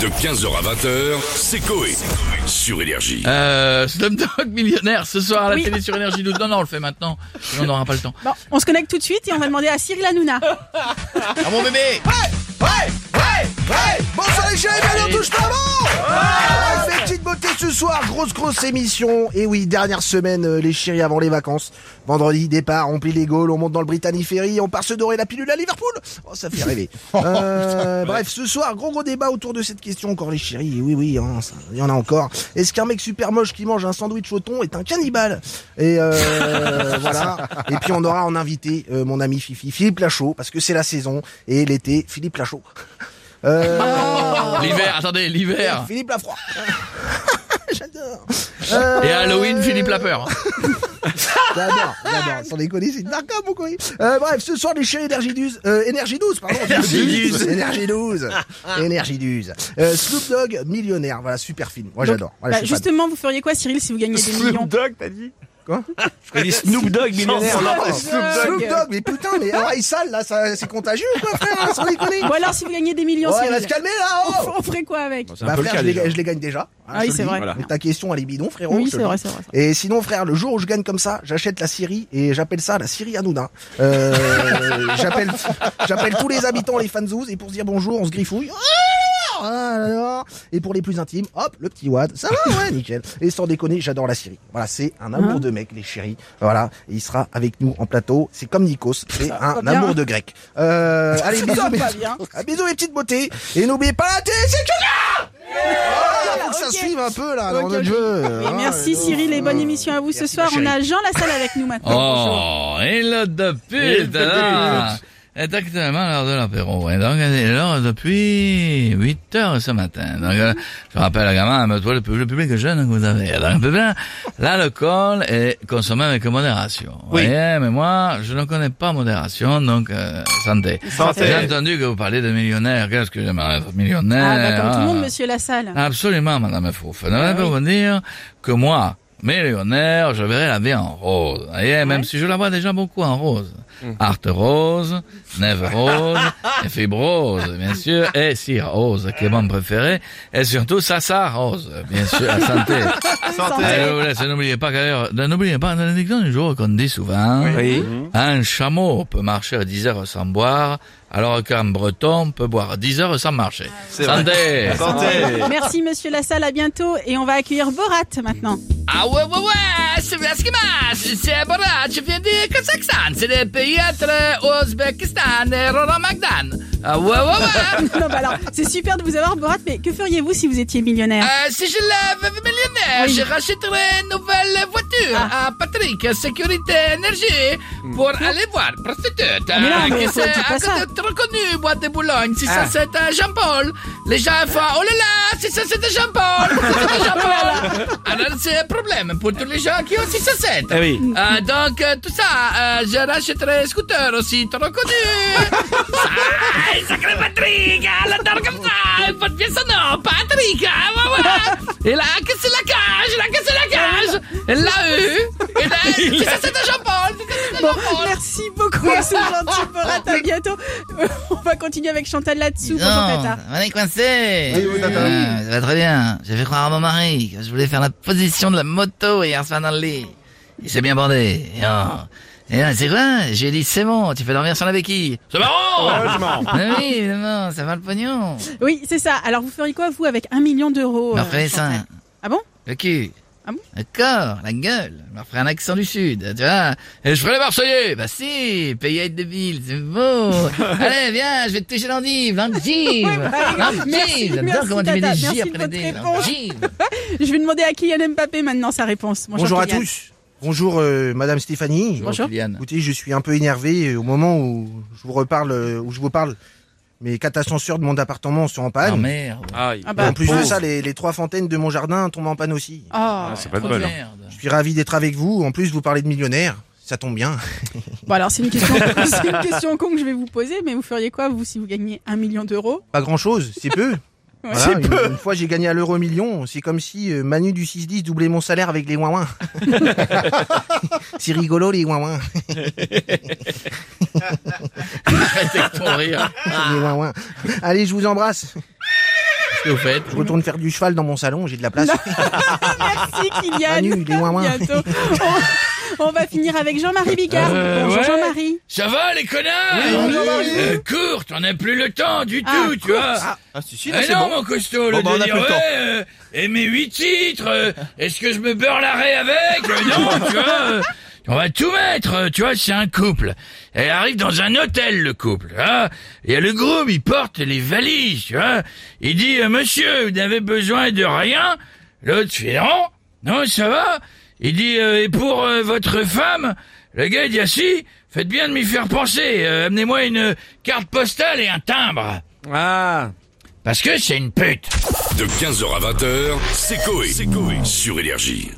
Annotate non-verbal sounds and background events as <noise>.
De 15h à 20h, c'est Coé. Sur Énergie. Euh, Slumdog millionnaire ce soir à la Oui. télé sur Énergie 12. Non, non, on le fait maintenant. Sinon, on n'aura pas le temps. Bon, on se connecte tout de suite et on va demander à Cyril Hanouna. <laughs> Ah mon bébé Ouais, ouais, ouais Bonsoir les chéris, bienvenue on touche pas bon ouais, Mes beautés ce soir, grosse grosse émission. Et oui, dernière semaine, euh, les chéris avant les vacances. Vendredi, départ, on plie les Gaules, on monte dans le Britannic Ferry, on part se dorer la pilule à Liverpool. Oh, ça fait rêver. <laughs> Euh, bref, ce soir, gros gros débat autour de cette question encore les chéris. Oui, oui, hein, il y en a encore. Est-ce qu'un mec super moche qui mange un sandwich au thon est un cannibale? Et euh, <laughs> voilà. Et puis on aura en invité euh, mon ami Fifi, Philippe Lachaud, parce que c'est la saison. Et l'été, Philippe Lachaud. Euh, L'hiver, attendez, l'hiver. Philippe Lafroy. <laughs> J'adore. Euh, Et Halloween, Philippe la peur. <laughs> J'adore, j'adore. Sans déconner, c'est une marque mon quoi. Euh, bref, ce soir, les chéris Énergie 12, euh, Énergie 12, pardon. Énergie 12. Énergie 12. Énergie 12. <laughs> Euh, Snoop Dogg, millionnaire. Voilà, super film. Moi, j'adore. Voilà, bah, fan. justement, vous feriez quoi, Cyril, si vous gagnez des millions Dogg, t'as dit? Quoi <laughs> Je dit Snoop Dogg millionnaire. Snoop Snoop Dogg. Dogg, mais putain, mais oreille sale, là, ça, c'est contagieux, quoi, frère, hein, sans déconner. Ou alors, si vous gagnez des millions, Ouais, va se calmer, là, on, oh on ferait quoi avec C'est un Bah, peu le frère, cas je les, déjà. je les gagne déjà. Hein, Ah oui, je te c'est le dis. vrai. Voilà. Donc, ta question, elle est bidon, frérot. Oui, je te c'est le vrai, dis. c'est vrai. Et sinon, frère, le jour où je gagne comme ça, j'achète la Syrie et j'appelle ça la Syrie Hanouna. Euh, <laughs> j'appelle, j'appelle tous les habitants les fanzouz et pour se dire bonjour, on se griffouille. Ah, alors. Et pour les plus intimes, hop, le petit Wad, ça va, ouais, nickel. <laughs> Et sans déconner, j'adore la Syrie. Voilà, c'est un amour Hein de mec, les chéris. Voilà, et il sera avec nous en plateau. C'est comme Nikos, c'est un bien. amour de grec. Euh, allez, <laughs> bisous, mes. Ah, <laughs> bisous mes petites beautés. Et n'oubliez pas la télé, c'est que là Voilà, faut que ça suive un peu là dans notre jeu. Ah, merci. Cyril et bonne émission à vous ce soir. On a Jean Lassalle avec nous maintenant. Bonjour. Oh, et le de pute, là. est actuellement l'heure de l'apéro. Et donc, c'est l'heure depuis 8 heures ce matin. Donc, euh, je rappelle à gamin, mais toi, le, pu- le public jeune que vous avez. Bien, l'alcool est consommé avec modération. Oui. voyez, mais moi, je ne connais pas modération, donc, euh, santé. Santé. J'ai entendu que vous parliez de millionnaire. Qu'est-ce que j'aimerais être Ah, millionnaire? bah, comme tout le monde, Ah. monsieur Lassalle. Absolument, Madame Fouf. Je vais Ah oui. vous dire que moi, millionnaire, je verrai la vie en rose. Voyez, même Ouais. si je la vois déjà beaucoup en rose. Arte rose, neve rose, <laughs> et fibrose, bien sûr, et cire rose, qui est mon préféré, et surtout Sassa rose, bien sûr, la santé. <laughs> Santé. N'oubliez pas d'ailleurs, n'oubliez pas, dans dictons du jour qu'on dit souvent, Oui. un chameau peut marcher à 10 heures sans boire, alors qu'un breton peut boire 10 heures sans marcher. Santé! Santé. Merci, monsieur Lassalle. À bientôt. Et on va accueillir Borat maintenant. Ah ouais, ouais, ouais, c'est bien ce qui marche. C'est Borat, je viens du Kazakhstan. C'est le pays entre Ouzbékistan et Roromagdan. Ah ouais, ouais, ouais. <laughs> non, bah alors, c'est super de vous avoir, Borat, mais que feriez-vous si vous étiez millionnaire? Euh, si je lève millionnaire, Oui. je rachèterai une nouvelle voiture à Patrick, Sécurité Énergie, pour aller voir prostitute. mais non, mais c'est un trop connu, boîte de Boulogne. Si ça c'est un Jean-Paul, les gens font oh là là, si ça c'est un Jean-Paul, <laughs> si c'est un un problème pour tous les gens qui ont 6 à 7. Eh oui. Euh, donc euh, tout ça, euh, je rachèterai scooter aussi, trop connu. <laughs> ah, sacré Patrick, elle adore comme ça, il porte bien son nom, Patrick. Ah, ouais. <laughs> Et là, que c'est la cage, là, que c'est la cage. Elle l'a eu. Et là, si ça c'est Bon, merci beaucoup, c'est gentil, Borat. À bientôt. <laughs> On va continuer avec Chantal là-dessous. Bonjour, Tata. on est coincé. Oui, oui, tata. Ah, ça va très bien. J'ai fait croire à mon mari que je voulais faire la position de la moto hier soir dans le lit. Il s'est bien bandé. Et, oh. Et là, c'est quoi? J'ai dit, c'est bon, tu peux dormir sur la béquille. C'est marrant Ouais, c'est marrant. Mais oui, évidemment, ça va le pognon. Oui, c'est ça. Alors, vous feriez quoi, vous, avec un million d'euros Je me euh, ça. Ah bon? Le cul. Ah bon? Corps, la gueule. Je me referai un accent du sud, tu vois. Et je ferai les Marseillais. Bah si, pays à être débile, c'est beau. <laughs> Allez, viens, je vais te toucher l'endive, l'endive. bah, L'endive, j'adore comment tu mets des J après les D. Je vais demander à Kylian Mbappé maintenant sa réponse. Bonjour à tous. Bonjour euh, Madame Stéphanie. Bonjour. Écoutez, je suis un peu énervé euh, au moment où je vous reparle, euh, où je vous parle. Mes quatre ascenseurs de mon appartement sont en Oh panne. merde. Ah Et bah, en plus de ça, les, les trois fontaines de mon jardin tombent en panne aussi. Oh, c'est pas de bol. hein. merde. Je suis ravi d'être avec vous. En plus, vous parlez de millionnaire. Ça tombe bien. <laughs> Bon alors c'est une question, <laughs> c'est une question con que je vais vous poser, mais vous feriez quoi vous si vous gagnez un million d'euros? Pas grand chose, c'est peu. Ouais. Voilà, une, une fois j'ai gagné à l'euro million, c'est comme si euh, Manu du 6-10 doublait mon salaire avec les ouin <laughs> c'est rigolo les ouin Arrête avec ton rire. les ouin Allez, je vous embrasse. Qu'est-ce que vous faites Je retourne faire du cheval dans mon salon, j'ai de la place. <laughs> Merci Kylian. Manu, les bientôt. <laughs> On, va finir avec Jean-Marie Bigard. Euh, Bonjour ouais. Jean-Marie. Ça va les connards Oui, Jean-Marie. Euh, Court, on n'a plus le temps du Ah, tout, tu vois. Ah, si, si, Eh c'est non, bon. mon costaud, Bon, le bah, on a délire, plus le temps. ouais, euh, et mes huit titres, euh, est-ce que je me beurre l'arrêt avec Euh, Non, <laughs> tu vois, euh, on va tout mettre, tu vois, c'est un couple. Elle arrive dans un hôtel, le couple. Hein Il y a le groom, il porte les valises, tu vois. Il dit, euh, monsieur, vous n'avez besoin de rien L'autre fait, non, non, ça va. Il dit, euh, et pour euh, votre femme Le gars, il dit, ah si, faites bien de m'y faire penser. Euh, Amenez-moi une carte postale et un timbre. Ah. Parce que c'est une pute. De 15h à 20h, c'est Coé. Sur Énergie.